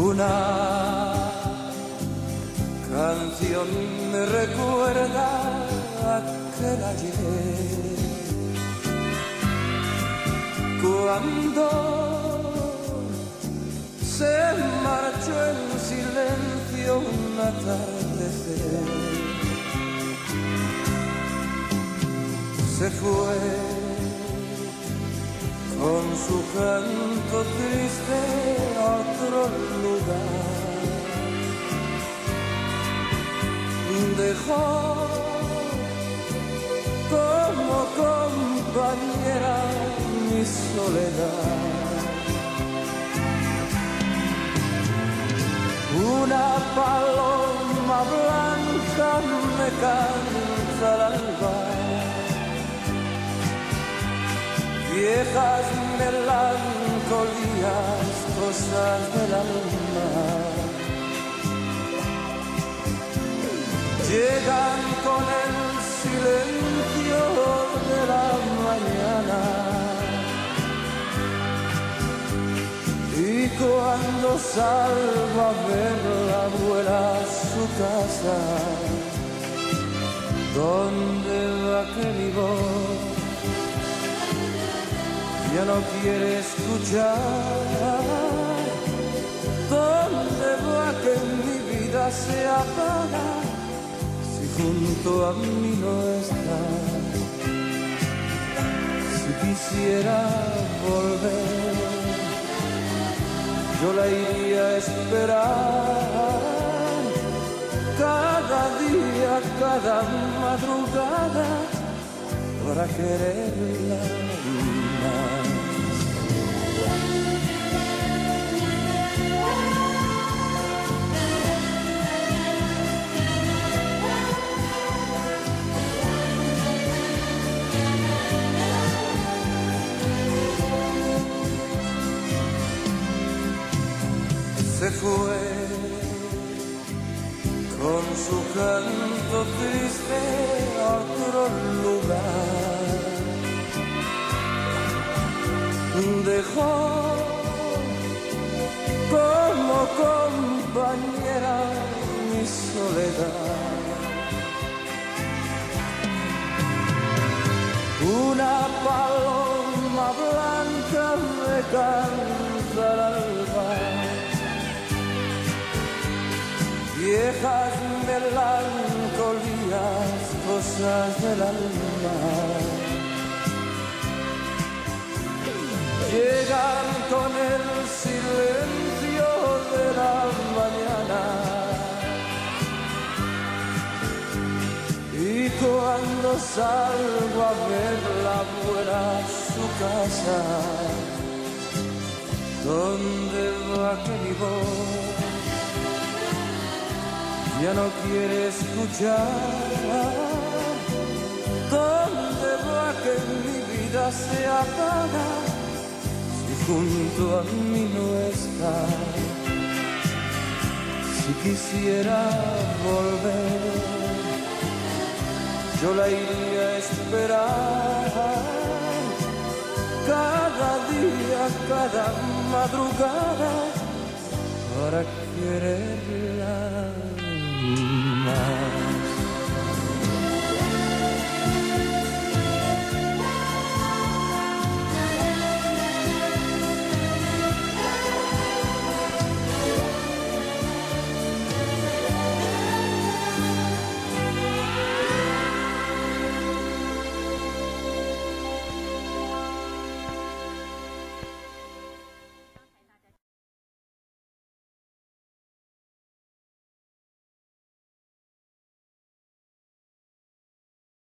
Una canción me recuerda aquel ayer. Cuando se marchó en silencio un atardecer. Se fue con su canto triste Dejó como compañera mi soledad. Una paloma blanca me canta al alba. Viejas melancolías, cosas del alma. Llegan con el silencio de la mañana. Y cuando salva a verla vuela a su casa, donde va que mi voz ya no quiere escuchar, donde va que mi vida se apaga, si junto a mí no está, si quisiera volver yo la iría a esperar cada día, cada madrugada para quererla más. Fue con su canto triste a otro lugar. Dejó como compañera mi soledad. Una paloma blanca me melancolías, cosas del alma. Llegan con el silencio de la mañana. Y cuando salgo a verla fuera a su casa, donde va que mi voz ya no quiere escuchar. ¿Dónde va que mi vida se apaga si junto a mí no está? Si quisiera volver, yo la iría a esperar. Cada día, cada madrugada, para quererla. man.